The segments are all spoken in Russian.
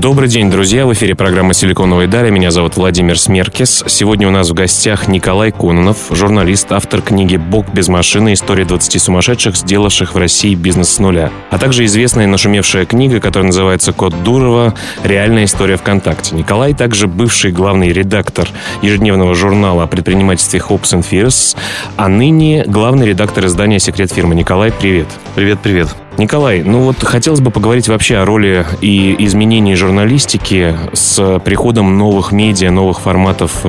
Добрый день, друзья. В эфире программа «Силиконовые дали». Меня зовут Владимир Смеркис. Сегодня у нас в гостях Николай Кононов, журналист, автор книги «Бог без машины. История 20 сумасшедших, сделавших в России бизнес с нуля». А также известная нашумевшая книга, которая называется «Код Дурова. Реальная история ВКонтакте». Николай также бывший главный редактор ежедневного журнала о предпринимательстве Hopes and Fears, а ныне главный редактор издания «Секрет фирмы». Николай, привет. Привет, привет. Николай, ну вот хотелось бы поговорить вообще о роли и изменении журналистики с приходом новых медиа, новых форматов э,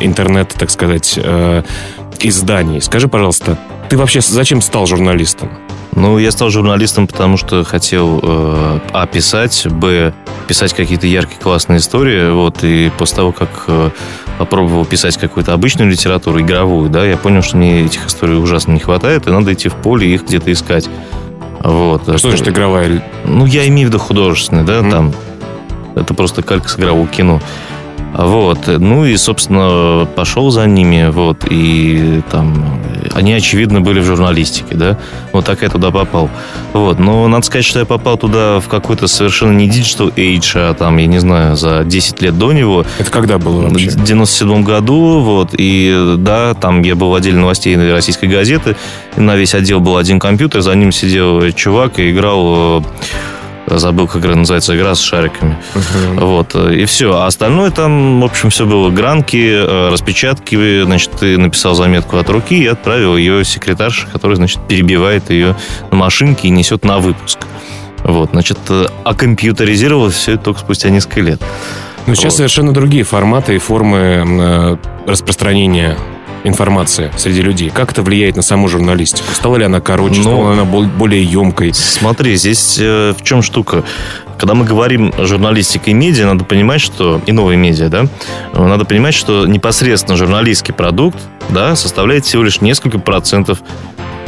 интернета, так сказать, э, изданий. Скажи, пожалуйста, ты вообще зачем стал журналистом? Ну, я стал журналистом, потому что хотел э, А писать, Б писать какие-то яркие классные истории. Вот, и после того, как э, попробовал писать какую-то обычную литературу, игровую, да, я понял, что мне этих историй ужасно не хватает, и надо идти в поле и их где-то искать. Вот. Что, что значит игровая? Ну, я имею в виду художественный, да, mm-hmm. там. Это просто калька с игрового кино. Вот. Ну и, собственно, пошел за ними, вот, и там они, очевидно, были в журналистике, да. Вот так я туда попал. Вот. Но надо сказать, что я попал туда в какой-то совершенно не digital age, а там, я не знаю, за 10 лет до него. Это когда было вообще? В 97 году, вот, и да, там я был в отделе новостей российской газеты, на весь отдел был один компьютер, за ним сидел чувак и играл э, забыл, как называется игра с шариками. Uh-huh. Вот, и все. А остальное там, в общем, все было гранки, э, распечатки. Значит, ты написал заметку от руки и отправил ее секретарше, который, значит, перебивает ее на машинке и несет на выпуск. Вот, значит, а компьютеризировалось все это только спустя несколько лет. Но сейчас вот. совершенно другие форматы и формы э, распространения информация среди людей? Как это влияет на саму журналистику? Стала ли она короче, Но... Ну, стала ли она более емкой? Смотри, здесь э, в чем штука? Когда мы говорим журналистика и медиа, надо понимать, что и новые медиа, да, надо понимать, что непосредственно журналистский продукт, да, составляет всего лишь несколько процентов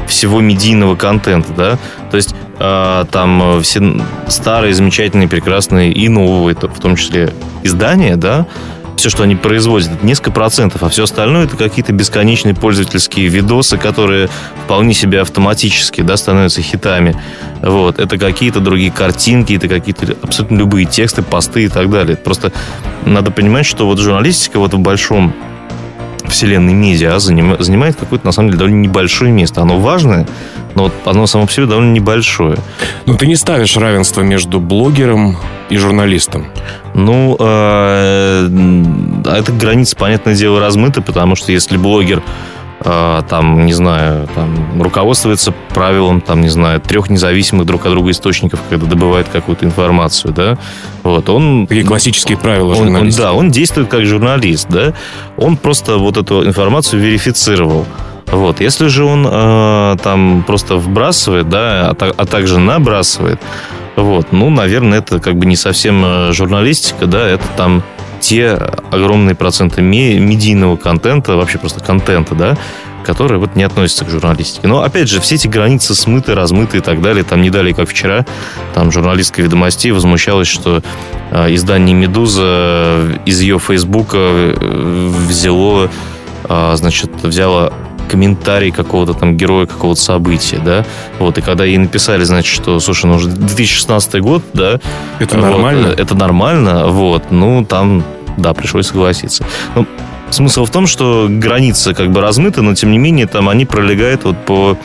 всего медийного контента, да, то есть э, там все старые, замечательные, прекрасные и новые, в том числе издания, да, все, что они производят, это несколько процентов, а все остальное это какие-то бесконечные пользовательские видосы, которые вполне себе автоматически да, становятся хитами. Вот. Это какие-то другие картинки, это какие-то абсолютно любые тексты, посты и так далее. Просто надо понимать, что вот журналистика вот в большом вселенной медиа занимает какое-то, на самом деле, довольно небольшое место. Оно важное, но вот оно само по себе довольно небольшое. Но ты не ставишь равенство между блогером и журналистом? Ну, э, эта граница, понятное дело, размыта, потому что если блогер там, не знаю, там, руководствуется правилом, там, не знаю, трех независимых друг от друга источников, когда добывает какую-то информацию, да, вот, он... Такие классические правила он, он, Да, он действует как журналист, да, он просто вот эту информацию верифицировал. Вот. Если же он э, там просто вбрасывает, да, а, а также набрасывает, вот, ну, наверное, это как бы не совсем э, журналистика, да, это там те огромные проценты медийного контента, вообще просто контента, да, которые вот не относятся к журналистике. Но, опять же, все эти границы смыты, размыты и так далее. Там не далее, как вчера, там журналистка «Ведомостей» возмущалась, что э, издание «Медуза» из ее фейсбука э, взяло, э, значит, взяло комментарий какого-то там героя какого-то события, да, вот, и когда ей написали, значит, что, слушай, ну уже 2016 год, да. Это вот, нормально? Это нормально, вот, ну, там, да, пришлось согласиться. Ну, смысл в том, что границы как бы размыты, но, тем не менее, там они пролегают вот по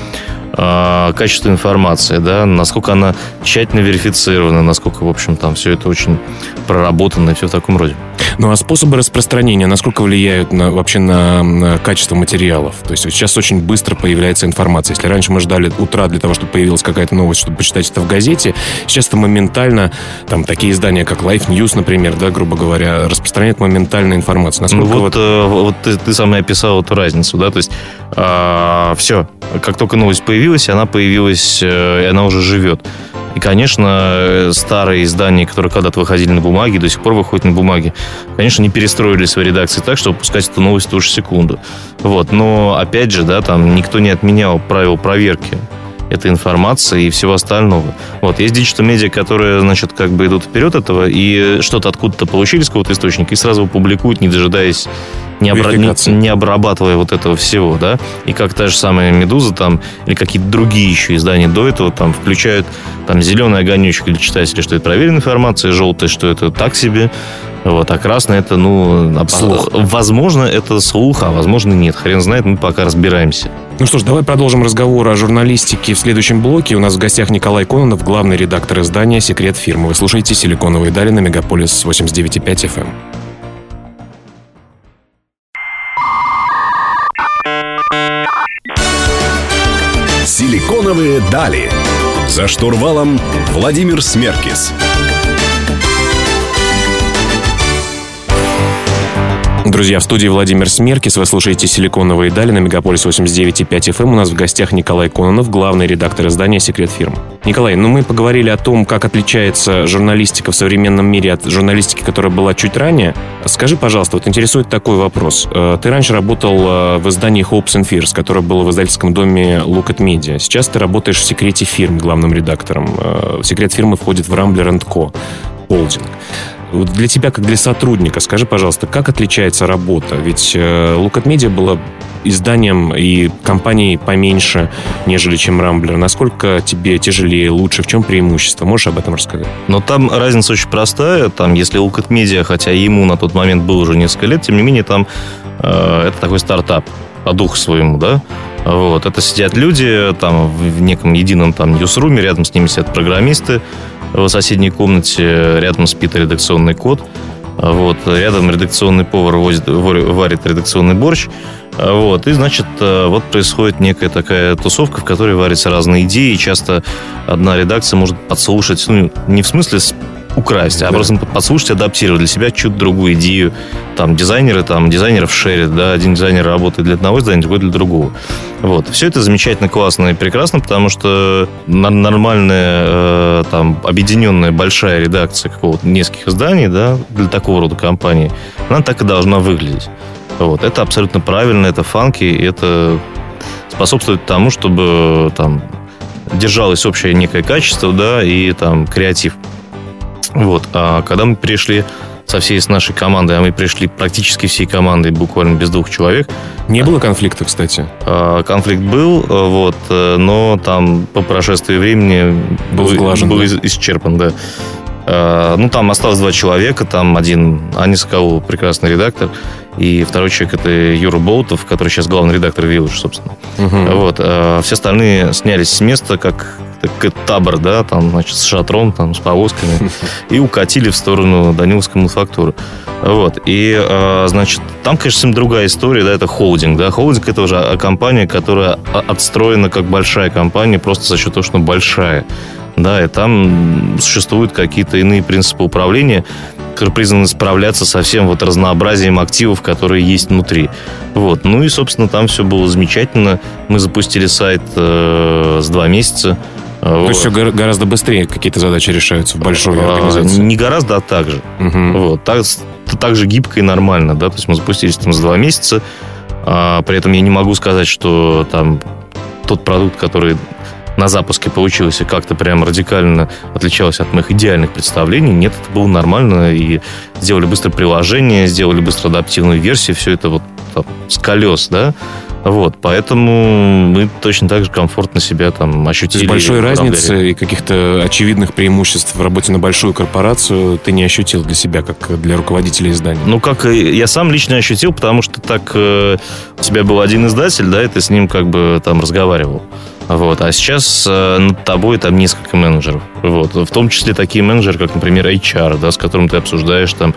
э, качеству информации, да, насколько она тщательно верифицирована, насколько, в общем, там все это очень проработано и все в таком роде. Ну а способы распространения, насколько влияют на, вообще на, на качество материалов? То есть сейчас очень быстро появляется информация. Если раньше мы ждали утра для того, чтобы появилась какая-то новость, чтобы почитать это в газете, сейчас это моментально, там такие издания, как Life News, например, да, грубо говоря, распространяют моментально информацию. Насколько ну вот, вот... Э, вот ты, ты сам и описал эту разницу, да, то есть э, а, все, как только новость появилась, она появилась, э, и она уже живет. И, конечно, старые издания, которые когда-то выходили на бумаге, до сих пор выходят на бумаге, конечно, не перестроили свои редакции так, чтобы пускать эту новость в ту же секунду. Вот. Но, опять же, да, там никто не отменял правил проверки этой информации и всего остального. Вот, есть digital-медиа, которые, значит, как бы идут вперед этого и что-то откуда-то получили с какого-то источника и сразу публикуют, не дожидаясь не, обра... не, не обрабатывая вот этого всего, да, и как та же самая «Медуза» там, или какие-то другие еще издания до этого там включают там зеленый огонечек для читателей, что это проверенная информация, желтый, что это так себе, вот, а красный это, ну, слух. возможно, это слух, а возможно нет. Хрен знает, мы пока разбираемся. Ну что ж, давай продолжим разговор о журналистике в следующем блоке. У нас в гостях Николай Кононов, главный редактор издания «Секрет фирмы». Вы слушаете «Силиконовые дали» на Мегаполис 89.5 FM. «Силиконовые дали». За штурвалом Владимир Смеркис. Друзья, в студии Владимир Смеркис. Вы слушаете «Силиконовые дали» на Мегаполис 89.5 FM. Эм. У нас в гостях Николай Кононов, главный редактор издания «Секрет фирм». Николай, ну мы поговорили о том, как отличается журналистика в современном мире от журналистики, которая была чуть ранее. Скажи, пожалуйста, вот интересует такой вопрос. Э, ты раньше работал э, в издании Hopes and Fears, которое было в издательском доме Look at Media. Сейчас ты работаешь в «Секрете фирм» главным редактором. Э, «Секрет фирмы» входит в Rambler Co. Холдинг. Вот для тебя, как для сотрудника, скажи, пожалуйста, как отличается работа? Ведь э, Look at Media было изданием и компанией поменьше, нежели чем Рамблер. Насколько тебе тяжелее, лучше? В чем преимущество? Можешь об этом рассказать? Но там разница очень простая. Там, если Look at Media, хотя ему на тот момент было уже несколько лет, тем не менее, там э, это такой стартап по духу своему, да, вот, это сидят люди там в неком едином там ньюсруме, рядом с ними сидят программисты, в соседней комнате рядом спит редакционный код. Вот, рядом редакционный повар возит, варит редакционный борщ. Вот, и, значит, вот происходит некая такая тусовка, в которой варятся разные идеи, и часто одна редакция может подслушать, ну, не в смысле украсть, а просто подслушать, адаптировать для себя чуть другую идею. Там дизайнеры, там дизайнеров шерят, да, один дизайнер работает для одного издания, другой для другого. Вот. Все это замечательно, классно и прекрасно, потому что нормальная, э, там, объединенная большая редакция какого-то нескольких изданий, да, для такого рода компании, она так и должна выглядеть. Вот. Это абсолютно правильно, это фанки, это способствует тому, чтобы там держалось общее некое качество, да, и там креатив. Вот. А когда мы пришли со всей с нашей командой, а мы пришли практически всей командой, буквально без двух человек. Не было конфликта, кстати? А, конфликт был, э, вот, э, но там по прошествии времени был, сглажен, был да? исчерпан, да. А, ну, там осталось два человека, там один Аня Соколова, прекрасный редактор, и второй человек это Юра Болтов, который сейчас главный редактор Village, собственно. Угу. Вот. А все остальные снялись с места, как как табор, да, там, значит, с шатром, там, с повозками, и укатили в сторону Даниловской мануфактуры. Вот. И, а, значит, там, конечно, совсем другая история, да, это холдинг, да. Холдинг – это уже компания, которая отстроена как большая компания просто за счет того, что она большая. Да, и там существуют какие-то иные принципы управления, которые призваны справляться со всем вот разнообразием активов, которые есть внутри. Вот. Ну и, собственно, там все было замечательно. Мы запустили сайт э, с два месяца. То вот. есть все гораздо быстрее какие-то задачи решаются в большой а, организации? Не гораздо, а так же. Угу. Вот. Так, так же гибко и нормально. Да? То есть мы запустились там за два месяца. А, при этом я не могу сказать, что там тот продукт, который на запуске получился как-то прям радикально отличался от моих идеальных представлений. Нет, это было нормально. И сделали быстро приложение, сделали быстро адаптивную версию. Все это вот там, с колес, да. Вот, поэтому мы точно так же комфортно себя там ощутили. То есть большой разницы и каких-то очевидных преимуществ в работе на большую корпорацию ты не ощутил для себя, как для руководителя издания? Ну, как я сам лично ощутил, потому что так э, у тебя был один издатель, да, и ты с ним как бы там разговаривал. Вот. А сейчас э, над тобой там несколько менеджеров. Вот. В том числе такие менеджеры, как, например, HR, да, с которым ты обсуждаешь там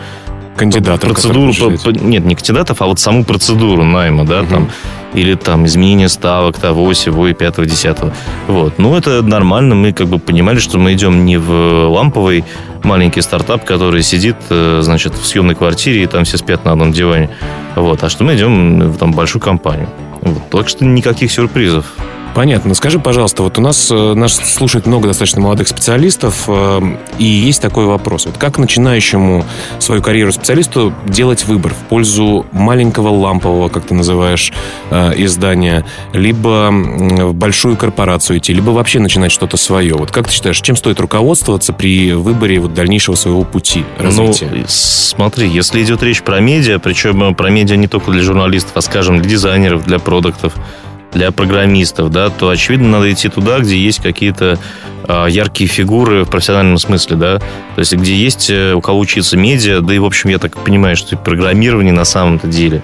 кандидатов. Процедуру, по, по, нет, не кандидатов, а вот саму процедуру найма, да, угу. там, или там изменение ставок того, сего и пятого, десятого. Вот. Ну, это нормально, мы как бы понимали, что мы идем не в ламповый маленький стартап, который сидит, э, значит, в съемной квартире, и там все спят на одном диване. Вот. А что мы идем в там большую компанию. Вот. Так что никаких сюрпризов. Понятно. Скажи, пожалуйста, вот у нас э, нас слушает много достаточно молодых специалистов, э, и есть такой вопрос. Вот как начинающему свою карьеру специалисту делать выбор в пользу маленького лампового, как ты называешь, э, издания, либо в большую корпорацию идти, либо вообще начинать что-то свое? Вот как ты считаешь, чем стоит руководствоваться при выборе вот дальнейшего своего пути развития? Ну, смотри, если идет речь про медиа, причем про медиа не только для журналистов, а, скажем, для дизайнеров, для продуктов, для программистов, да, то, очевидно, надо идти туда, где есть какие-то э, яркие фигуры в профессиональном смысле, да, то есть где есть э, у кого учиться медиа, да и, в общем, я так понимаю, что программирование на самом-то деле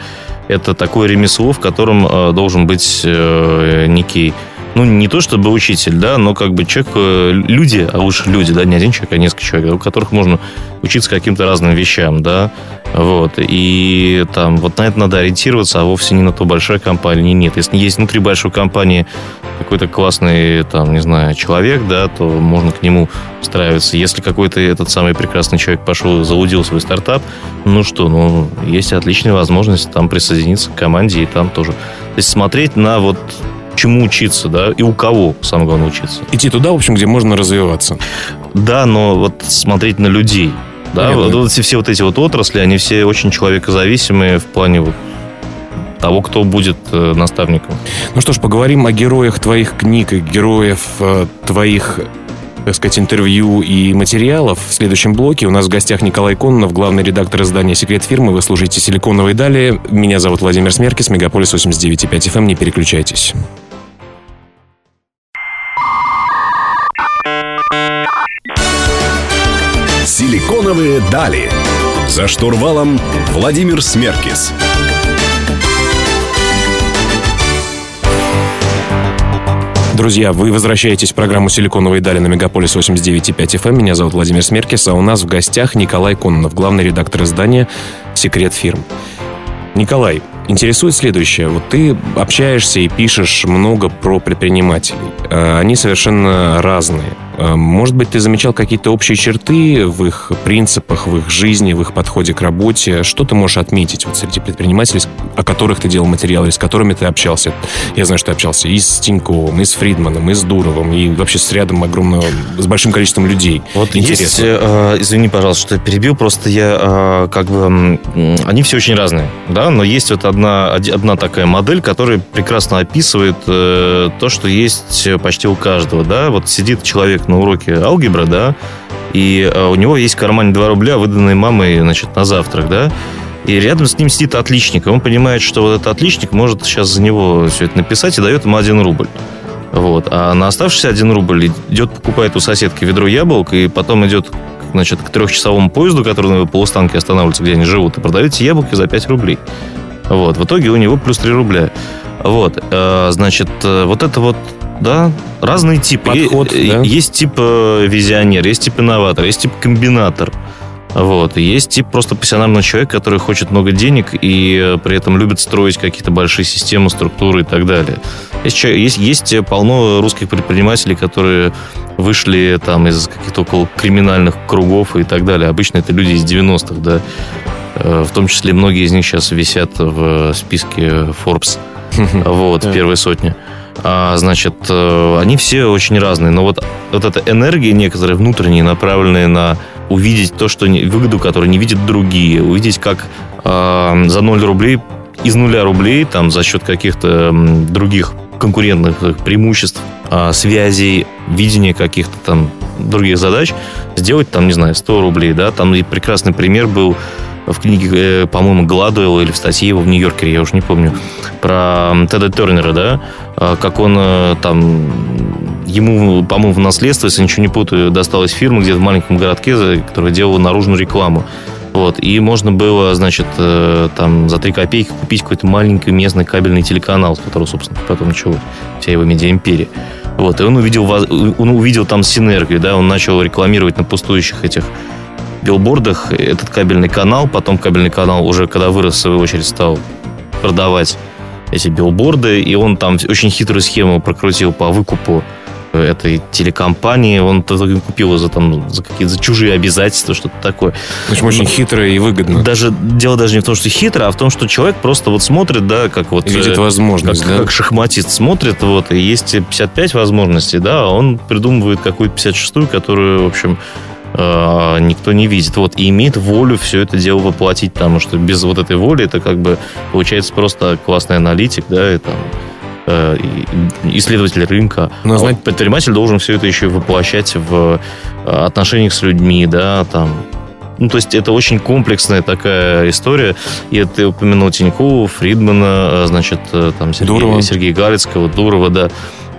это такое ремесло, в котором э, должен быть э, некий ну, не то чтобы учитель, да, но как бы человек, э, люди, а лучше люди, да, не один человек, а несколько человек, у которых можно учиться каким-то разным вещам, да, вот, и там вот на это надо ориентироваться, а вовсе не на то, большая компания, нет. Если есть внутри большой компании какой-то классный, там, не знаю, человек, да, то можно к нему устраиваться. Если какой-то этот самый прекрасный человек пошел заудил свой стартап, ну что, ну, есть отличная возможность там присоединиться к команде и там тоже. То есть смотреть на вот чему учиться, да, и у кого, самое главное, учиться. Идти туда, в общем, где можно развиваться. Да, но вот смотреть на людей. Да, вот, вот все, все вот эти вот отрасли, они все очень человекозависимые в плане вот того, кто будет э, наставником. Ну что ж, поговорим о героях твоих книг и героев э, твоих так сказать, интервью и материалов. В следующем блоке у нас в гостях Николай Кононов, главный редактор издания «Секрет фирмы». Вы слушаете «Силиконовые дали». Меня зовут Владимир Смеркис, Мегаполис 89.5 FM. Не переключайтесь. «Силиконовые дали». За штурвалом Владимир Смеркис. Друзья, вы возвращаетесь в программу «Силиконовые дали» на Мегаполис 89.5 FM. Эм. Меня зовут Владимир Смеркис, а у нас в гостях Николай Кононов, главный редактор издания «Секрет фирм». Николай, интересует следующее. Вот ты общаешься и пишешь много про предпринимателей. А, они совершенно разные. А, может быть, ты замечал какие-то общие черты в их принципах, в их жизни, в их подходе к работе? Что ты можешь отметить вот среди предпринимателей, о которых ты делал материалы, с которыми ты общался? Я знаю, что ты общался и с Тиньковым, и с Фридманом, и с Дуровым, и вообще с рядом огромного, с большим количеством людей. Вот Интересно. Есть, э, извини, пожалуйста, что я перебил, просто я э, как бы... Э, они все очень разные, да, но есть вот одна, одна такая модель, которая прекрасно описывает э, то, что есть почти у каждого, да, вот сидит человек на уроке алгебры, да, и э, у него есть в кармане 2 рубля, выданные мамой, значит, на завтрак, да, и рядом с ним сидит отличник, и он понимает, что вот этот отличник может сейчас за него все это написать и дает ему 1 рубль. Вот. А на оставшийся 1 рубль идет, покупает у соседки ведро яблок, и потом идет значит, к трехчасовому поезду, который на полустанке останавливается, где они живут, и продает эти яблоки за 5 рублей. Вот. В итоге у него плюс 3 рубля. Вот. Э, значит, э, вот это вот да, разные типы. Подход, есть, да? есть тип э, визионер, есть тип инноватор, есть тип комбинатор. Вот. Есть тип просто профессионального человека, который хочет много денег и при этом любит строить какие-то большие системы, структуры и так далее. Есть, есть, есть полно русских предпринимателей, которые вышли там из каких-то около криминальных кругов и так далее. Обычно это люди из 90-х, да. В том числе многие из них сейчас висят в списке Forbes. Вот, первой сотни. А, значит, э, они все очень разные. Но вот, вот эта энергия некоторые внутренние, направленные на увидеть то, что выгоду, которую не видят другие, увидеть, как э, за 0 рублей, из нуля рублей, там, за счет каких-то других конкурентных преимуществ, э, связей, видения каких-то там других задач, сделать там, не знаю, 100 рублей, да, там и прекрасный пример был в книге, э, по-моему, Гладуэлла или в статье его в Нью-Йоркере, я уже не помню, про Теда Тернера, да, а, как он э, там ему, по-моему, в наследство, если ничего не путаю, досталась фирма где-то в маленьком городке, которая делала наружную рекламу. Вот, и можно было, значит, э, там за 3 копейки купить какой-то маленький местный кабельный телеканал, с которого, собственно, потом началась вся его медиа-империя. Вот, и он увидел, он увидел там синергию, да, он начал рекламировать на пустующих этих билбордах этот кабельный канал. Потом кабельный канал уже, когда вырос, в свою очередь, стал продавать эти билборды. И он там очень хитрую схему прокрутил по выкупу этой телекомпании, он купил ее за, там, за какие-то за чужие обязательства, что-то такое. В общем, очень хитро и выгодно. Даже, дело даже не в том, что хитро, а в том, что человек просто вот смотрит, да, как вот... Видит возможность, как, да? Как шахматист смотрит, вот, и есть 55 возможностей, да, а он придумывает какую-то 56-ю, которую, в общем, э, никто не видит. Вот, и имеет волю все это дело воплотить, потому что без вот этой воли это как бы получается просто классный аналитик, да, и там э, исследователь рынка. Но, а знаете, вот предприниматель должен все это еще воплощать в э, отношениях с людьми, да, там, ну, то есть это очень комплексная такая история. И ты упомянул Тинькова, Фридмана, значит, там Сергея, Дурова. Сергея Галицкого, Дурова, да.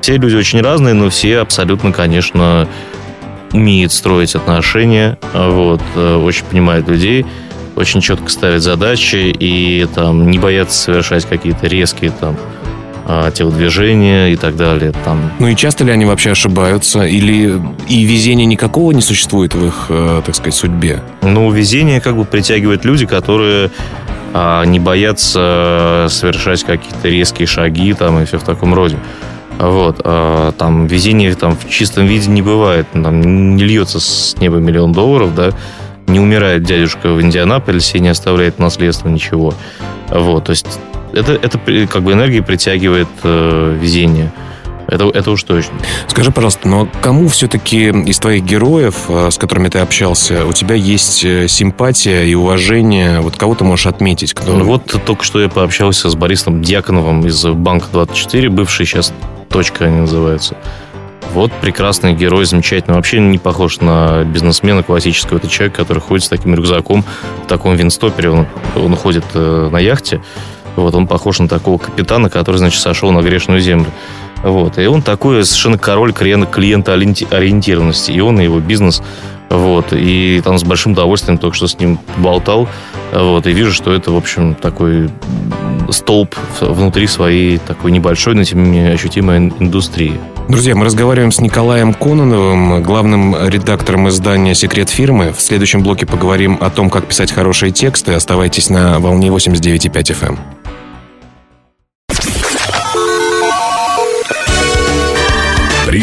Все люди очень разные, но все абсолютно, конечно, умеет строить отношения, вот, э, очень понимает людей, очень четко ставит задачи и там не боятся совершать какие-то резкие там а, телодвижения и так далее. Там. Ну и часто ли они вообще ошибаются? Или и везения никакого не существует в их, э, так сказать, судьбе? Ну, везение как бы притягивает люди, которые а, не боятся совершать какие-то резкие шаги там и все в таком роде. Вот, а, там везение там в чистом виде не бывает, там не льется с неба миллион долларов, да, не умирает дядюшка в Индианаполисе и не оставляет наследство ничего. Вот, то есть это, это как бы энергия притягивает э, везение. Это, это уж точно. Скажи, пожалуйста, но кому все-таки из твоих героев, э, с которыми ты общался, у тебя есть э, симпатия и уважение? Вот кого ты можешь отметить? Кто... Ну, вот только что я пообщался с Борисом Дьяконовым из Банка 24, бывший сейчас точка они называются. Вот прекрасный герой, замечательный. Вообще не похож на бизнесмена классического. Это человек, который ходит с таким рюкзаком, в таком винстопере. Он, он ходит э, на яхте. Вот, он похож на такого капитана, который, значит, сошел на грешную землю. Вот. И он такой совершенно король клиента ориентированности. И он, и его бизнес. Вот. И там с большим удовольствием только что с ним болтал. Вот. И вижу, что это, в общем, такой столб внутри своей такой небольшой, но тем не менее ощутимой индустрии. Друзья, мы разговариваем с Николаем Кононовым, главным редактором издания «Секрет фирмы». В следующем блоке поговорим о том, как писать хорошие тексты. Оставайтесь на волне 89,5 FM.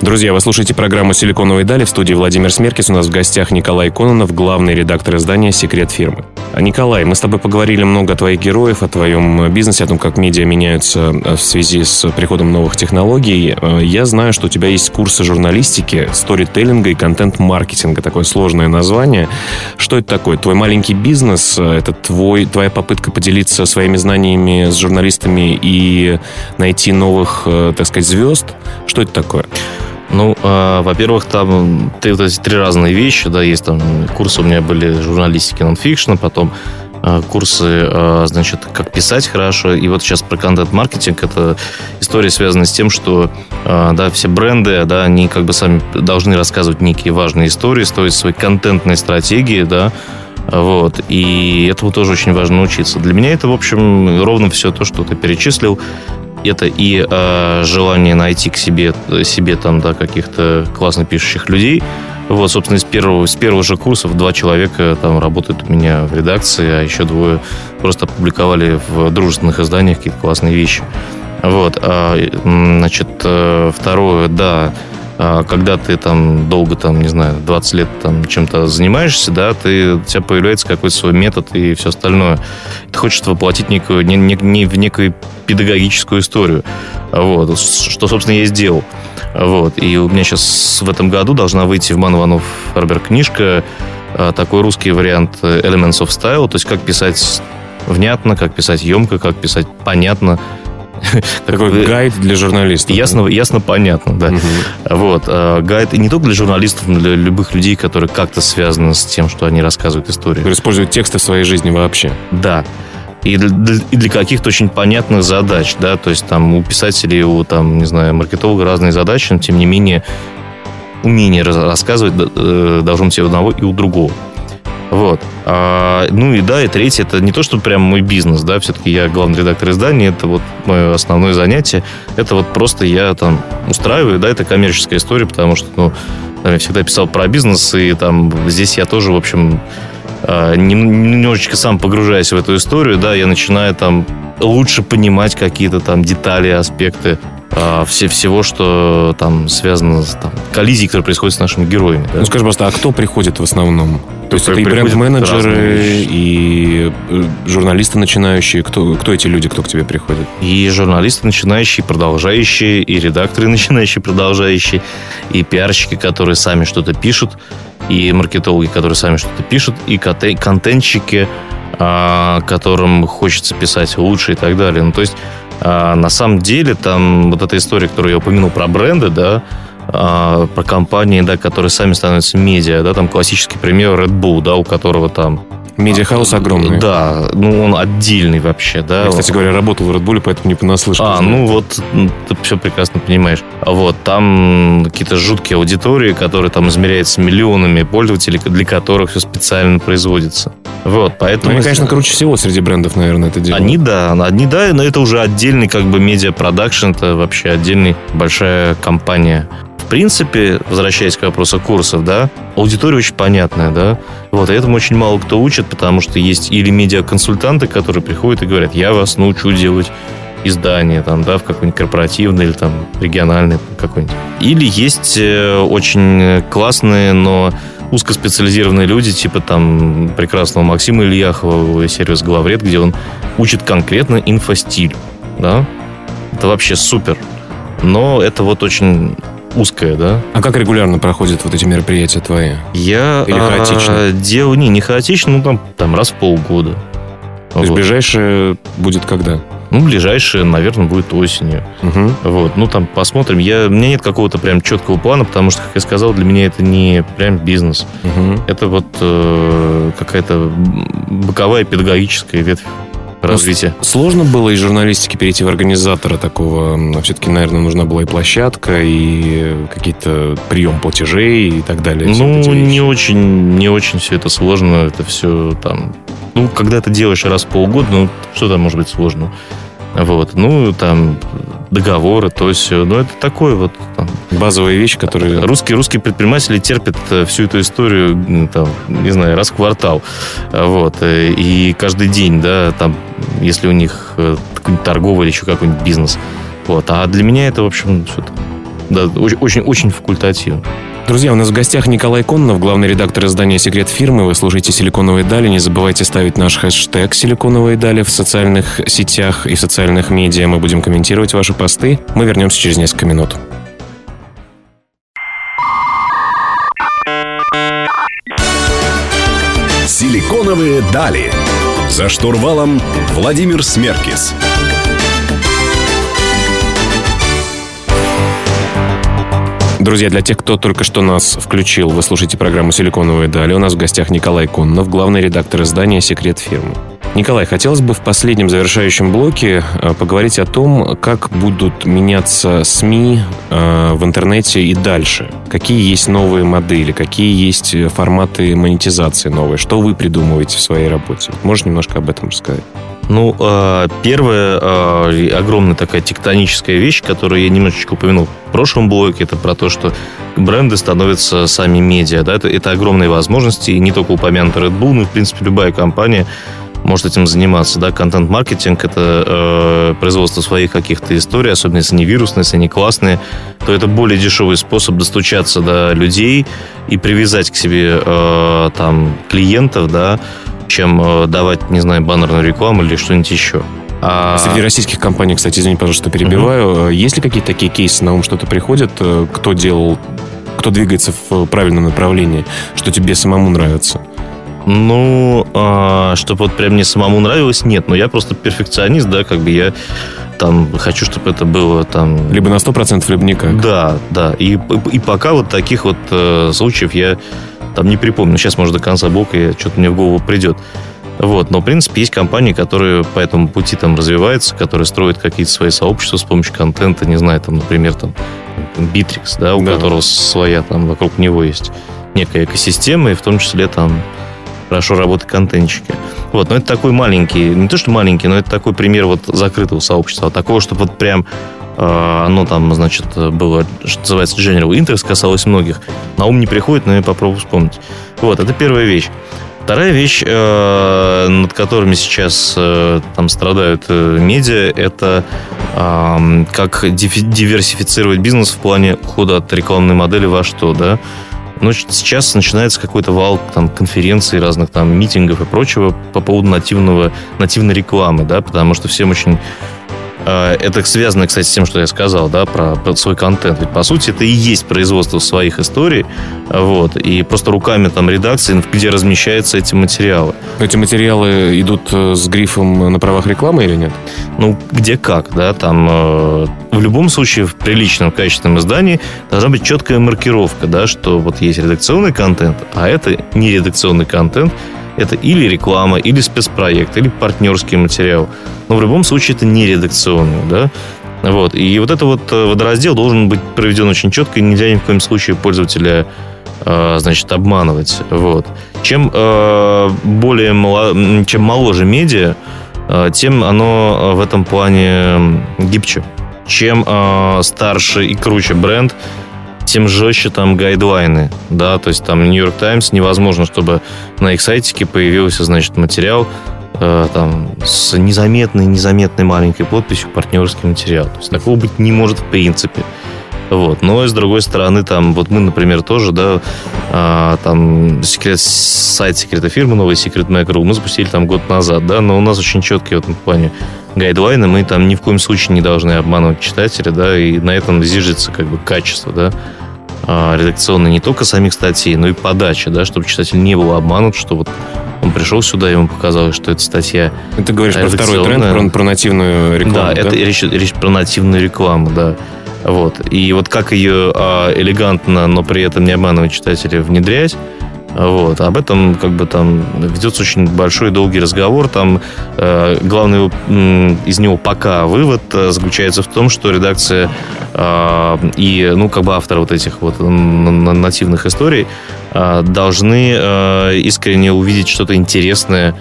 Друзья, вы слушаете программу «Силиконовые дали». В студии Владимир Смеркис. У нас в гостях Николай Кононов, главный редактор издания «Секрет фирмы». А, Николай, мы с тобой поговорили много о твоих героях, о твоем бизнесе, о том, как медиа меняются э, в связи с приходом новых технологий. Э, я знаю, что у тебя есть курсы журналистики, сторителлинга и контент-маркетинга. Такое сложное название. Что это такое? Твой маленький бизнес? Э, это твой, твоя попытка поделиться своими знаниями с журналистами и найти новых, так сказать, звезд? Что это такое? Ну, э, во-первых, там ты, вот эти три разные вещи, да, есть там курсы у меня были журналистики нонфикшн, потом э, курсы, э, значит, как писать хорошо, и вот сейчас про контент-маркетинг, это история связана с тем, что, да, все бренды, да, они как бы сами должны рассказывать некие важные истории, строить свои контентные стратегии, да, вот. И этому тоже очень важно научиться. Для меня это, в общем, ровно все то, что ты перечислил это и э, желание найти к себе, себе там, да, каких-то классно пишущих людей. Вот, собственно, с первого, с первого же курсов два человека там работают у меня в редакции, а еще двое просто опубликовали в дружественных изданиях какие-то классные вещи. Вот, а, значит, э, второе, да, когда ты там долго, там, не знаю, 20 лет там чем-то занимаешься, да, ты, у тебя появляется какой-то свой метод и все остальное. Ты хочешь воплотить некую, не, не, не в некую педагогическую историю. Вот, что, собственно, я и сделал. Вот, и у меня сейчас в этом году должна выйти в Ман Иванов Фербер книжка, а, такой русский вариант Elements of Style, то есть как писать внятно, как писать емко, как писать понятно, такой гайд для журналистов. Ясно, ясно понятно, да. Вот. А, гайд не только для журналистов, но для любых людей, которые как-то связаны с тем, что они рассказывают историю. Используют тексты в своей жизни вообще. Да. И для, и для каких-то очень понятных задач, да, то есть там у писателей, у там, не знаю, маркетолога разные задачи, но тем не менее умение рассказывать э, должно быть и у одного, и у другого. Вот. А, ну и да, и третье, это не то, что прям мой бизнес, да, все-таки я главный редактор издания, это вот мое основное занятие. Это вот просто я там устраиваю, да, это коммерческая история, потому что, ну, я всегда писал про бизнес, и там здесь я тоже, в общем, а, немножечко сам погружаясь в эту историю, да, я начинаю там лучше понимать какие-то там детали, аспекты а, все, всего, что там связано с там, коллизией, которая происходит с нашими героями. Да? Ну, скажи, просто, а кто приходит в основном? То есть это и бренд-менеджеры, и э, журналисты начинающие. Кто, кто эти люди, кто к тебе приходит? И журналисты начинающие, продолжающие, и редакторы начинающие, продолжающие, и пиарщики, которые сами что-то пишут, и маркетологи, которые сами что-то пишут, и контентщики, а, которым хочется писать лучше и так далее. Ну, то есть, а, на самом деле, там вот эта история, которую я упомянул про бренды, да, а, про компании, да, которые сами становятся медиа, да, там классический пример Red Bull, да, у которого там media house огромный. Да, ну он отдельный вообще, да. Я, кстати говоря, работал в Red Bull, поэтому не понаслышке. А, ну вот, ты все прекрасно понимаешь. Вот, там какие-то жуткие аудитории, которые там измеряются миллионами пользователей, для которых все специально производится. Вот, поэтому... Ну, они, конечно, круче всего среди брендов, наверное, это дело. Они, да, они, да, но это уже отдельный как бы медиа-продакшн, это вообще отдельная большая компания принципе, возвращаясь к вопросу курсов, да, аудитория очень понятная, да, вот, и этому очень мало кто учит, потому что есть или медиаконсультанты, которые приходят и говорят, я вас научу делать издание, там, да, в какой-нибудь корпоративный или там региональный какой-нибудь. Или есть э, очень классные, но узкоспециализированные люди, типа там прекрасного Максима Ильяхова, сервис «Главред», где он учит конкретно инфостиль, да. Это вообще супер. Но это вот очень узкая, да. А как регулярно проходят вот эти мероприятия твои? Я Или хаотично? А, делаю, не, не хаотично, ну там, там раз в полгода. То вот. есть ближайшее будет когда? Ну, ближайшее, наверное, будет осенью. Угу. Вот, ну там посмотрим. Я, у меня нет какого-то прям четкого плана, потому что, как я сказал, для меня это не прям бизнес. Угу. Это вот э, какая-то боковая педагогическая ветвь развития. Сложно было из журналистики перейти в организатора такого? Все-таки, наверное, нужна была и площадка, и какие-то прием платежей и так далее. Ну, не очень, не очень все это сложно. Это все там... Ну, когда ты делаешь раз в полгода, ну, что там может быть сложно? Вот, ну, там, договоры, то все. Ну, это такой вот... Там, Базовые вещи, которые... Русские, русские предприниматели терпят э, всю эту историю, там, не знаю, раз в квартал. Вот. Э, и каждый день, да, там, если у них э, торговый или еще какой-нибудь бизнес. Вот. А для меня это, в общем, что-то да, очень, очень факультативно. Друзья, у нас в гостях Николай Коннов, главный редактор издания «Секрет фирмы». Вы служите «Силиконовые дали». Не забывайте ставить наш хэштег «Силиконовые дали» в социальных сетях и социальных медиа. Мы будем комментировать ваши посты. Мы вернемся через несколько минут. «Силиконовые дали». За штурвалом Владимир Смеркис. Друзья, для тех, кто только что нас включил, вы слушаете программу «Силиконовые дали». У нас в гостях Николай Коннов, главный редактор издания «Секрет фирмы». Николай, хотелось бы в последнем завершающем блоке э, поговорить о том, как будут меняться СМИ э, в интернете и дальше. Какие есть новые модели, какие есть форматы монетизации новые, что вы придумываете в своей работе. Можешь немножко об этом рассказать? Ну, а, первая а, огромная такая тектоническая вещь, которую я немножечко упомянул в прошлом блоке, это про то, что бренды становятся сами медиа. Да? Это, это огромные возможности, и не только упомянутый Red Bull, но, в принципе, любая компания может этим заниматься. Да? Контент-маркетинг — это э, производство своих каких-то историй, особенно если они вирусные, если они классные, то это более дешевый способ достучаться до людей и привязать к себе э, там клиентов, да, чем э, давать, не знаю, баннерную рекламу или что-нибудь еще. А... Среди российских компаний, кстати, извини, пожалуйста, что перебиваю. Угу. Есть ли какие-то такие кейсы, на ум что-то приходят, э, кто делал, кто двигается в правильном направлении, что тебе самому нравится? Ну, а, чтобы вот прям мне самому нравилось, нет. Но я просто перфекционист, да, как бы я там хочу, чтобы это было там... Либо на 100%, либо никак. Да, да. И, и пока вот таких вот э, случаев я там не припомню. Сейчас, может, до конца блока что-то мне в голову придет. Вот. Но, в принципе, есть компании, которые по этому пути там развиваются, которые строят какие-то свои сообщества с помощью контента, не знаю, там, например, там, Bittrex, да, у да. которого своя там вокруг него есть некая экосистема, и в том числе там хорошо работают контентчики. Вот, но это такой маленький, не то что маленький, но это такой пример вот закрытого сообщества. А такого, чтобы вот прям оно там, значит, было, что называется, General Interest, касалось многих. На ум не приходит, но я попробую вспомнить. Вот, это первая вещь. Вторая вещь, э, над которыми сейчас э, там страдают э, медиа, это как диверсифицировать бизнес в плане ухода от рекламной модели во что, да. Ну, сейчас начинается какой-то вал там, конференций, разных там митингов и прочего по поводу нативного, нативной рекламы, да, потому что всем очень а, это связано, кстати, с тем, что я сказал, да, про, про свой контент. Ведь, по сути, это и есть производство своих историй, вот, и просто руками там редакции, где размещаются эти материалы. Эти материалы идут э, с грифом на правах рекламы или нет? Ну, где как, да, там э, в любом случае в приличном, качественном издании должна быть четкая маркировка, да, что вот есть редакционный контент, а это не редакционный контент, это или реклама, или спецпроект, или партнерский материал. Но в любом случае это не редакционный, да. Вот. И вот этот вот э, водораздел должен быть проведен очень четко, и нельзя ни в коем случае пользователя э, значит, обманывать. Вот. Чем э, более чем моложе медиа, тем оно в этом плане гибче. Чем старше и круче бренд, тем жестче там гайдлайны, да, то есть там Нью-Йорк Таймс невозможно, чтобы на их сайтике появился, значит, материал э, там с незаметной, незаметной маленькой подписью партнерский материал. То есть такого быть не может в принципе. Вот. Но, с другой стороны, там, вот мы, например, тоже, да, а, там, секрет, сайт секрета фирмы, новый Secret Maker, мы запустили там год назад, да, но у нас очень четкие в этом плане гайдлайны, мы там ни в коем случае не должны обманывать читателя, да, и на этом зиждется как бы качество, да, а, редакционной не только самих статей, но и подачи, да, чтобы читатель не был обманут, что вот он пришел сюда, ему показалось, что это статья Ты говоришь про второй тренд, про, про нативную рекламу, да? Да, это речь, речь про нативную рекламу, да. Вот. И вот как ее а, элегантно, но при этом не обманывать читателя внедрять, вот. Об этом как бы там ведется очень большой долгий разговор. Там э, главный э, из него пока вывод э, заключается в том, что редакция э, и ну как бы авторы вот этих вот нативных историй должны э, искренне увидеть что-то интересное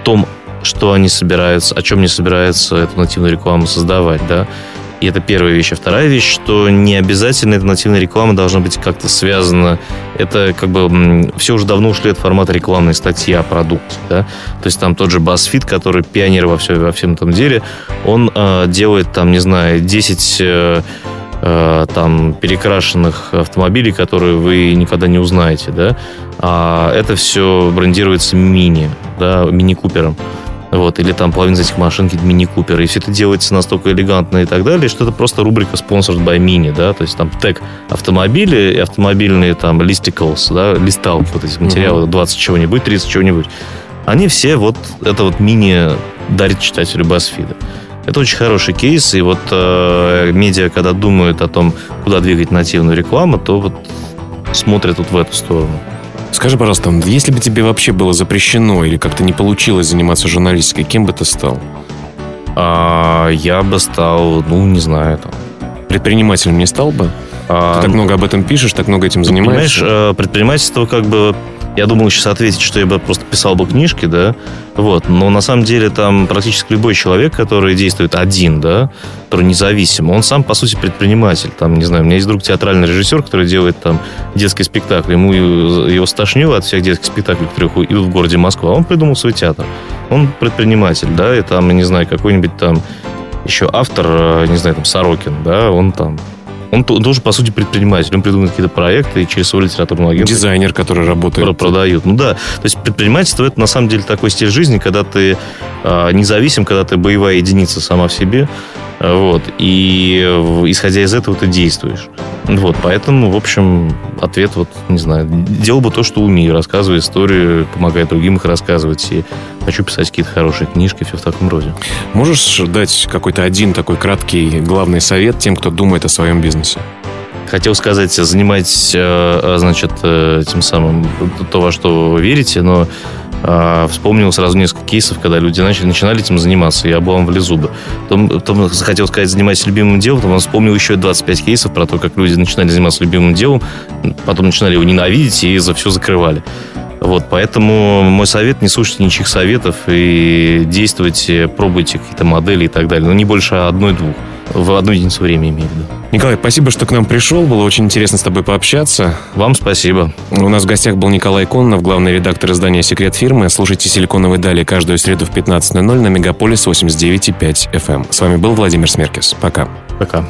в том, что они собираются, о чем они собираются эту нативную рекламу создавать, да. И это первая вещь. А вторая вещь, что не обязательно эта нативная реклама должна быть как-то связана. Это как бы все уже давно ушли от формата рекламной статьи о продукте. Да? То есть там тот же BuzzFeed, который пионер во, все, во всем этом деле, он э, делает там, не знаю, 10 э, э, там перекрашенных автомобилей, которые вы никогда не узнаете, да, а это все брендируется мини, да, мини-купером. Вот, или там половина из этих машин какие-то мини-куперы, и все это делается настолько элегантно и так далее, что это просто рубрика Sponsored by Mini, да, то есть там тег автомобили и автомобильные там listicles, да, листалки, вот эти материалы, 20 чего-нибудь, 30 чего-нибудь, они все вот, это вот мини дарит читателю BuzzFeed. Это очень хороший кейс, и вот э, медиа, когда думают о том, куда двигать нативную рекламу, то вот смотрят вот в эту сторону. Скажи, пожалуйста, если бы тебе вообще было запрещено или как-то не получилось заниматься журналистикой, кем бы ты стал? А, я бы стал, ну, не знаю, там. Предпринимателем не стал бы? А, ты так много об этом пишешь, так много этим занимаешься? Понимаешь, э, предпринимательство как бы я думал сейчас ответить, что я бы просто писал бы книжки, да, вот, но на самом деле там практически любой человек, который действует один, да, который независим, он сам, по сути, предприниматель, там, не знаю, у меня есть друг театральный режиссер, который делает там детский спектакль, ему его стошнило от всех детских спектаклей, которые идут в городе Москва, он придумал свой театр, он предприниматель, да, и там, не знаю, какой-нибудь там еще автор, э, не знаю, там, Сорокин, да, он там он тоже, по сути, предприниматель. Он придумывает какие-то проекты и через свой литературный агент... Дизайнер, который работает. Продают. Ну да. То есть предпринимательство это на самом деле такой стиль жизни, когда ты э, независим, когда ты боевая единица сама в себе. Вот. И исходя из этого ты действуешь. Вот. Поэтому, в общем, ответ вот, не знаю, делал бы то, что умею. Рассказываю историю, помогаю другим их рассказывать. И хочу писать какие-то хорошие книжки, все в таком роде. Можешь дать какой-то один такой краткий главный совет тем, кто думает о своем бизнесе? Хотел сказать, занимайтесь, э, значит, э, тем самым то, во что вы верите, но а, вспомнил сразу несколько кейсов, когда люди начали, начинали этим заниматься, и обламывали зубы. Потом, потом хотел сказать, занимайся любимым делом, потом вспомнил еще 25 кейсов про то, как люди начинали заниматься любимым делом, потом начинали его ненавидеть и за все закрывали. Вот. Поэтому мой совет, не слушайте ничьих советов и действуйте, пробуйте какие-то модели и так далее. Но не больше одной-двух. В одну единицу времени имею в виду. Николай, спасибо, что к нам пришел. Было очень интересно с тобой пообщаться. Вам спасибо. У нас в гостях был Николай Кононов, главный редактор издания «Секрет фирмы». Слушайте «Силиконовые дали» каждую среду в 15.00 на Мегаполис 89.5 FM. С вами был Владимир Смеркис. Пока. Пока.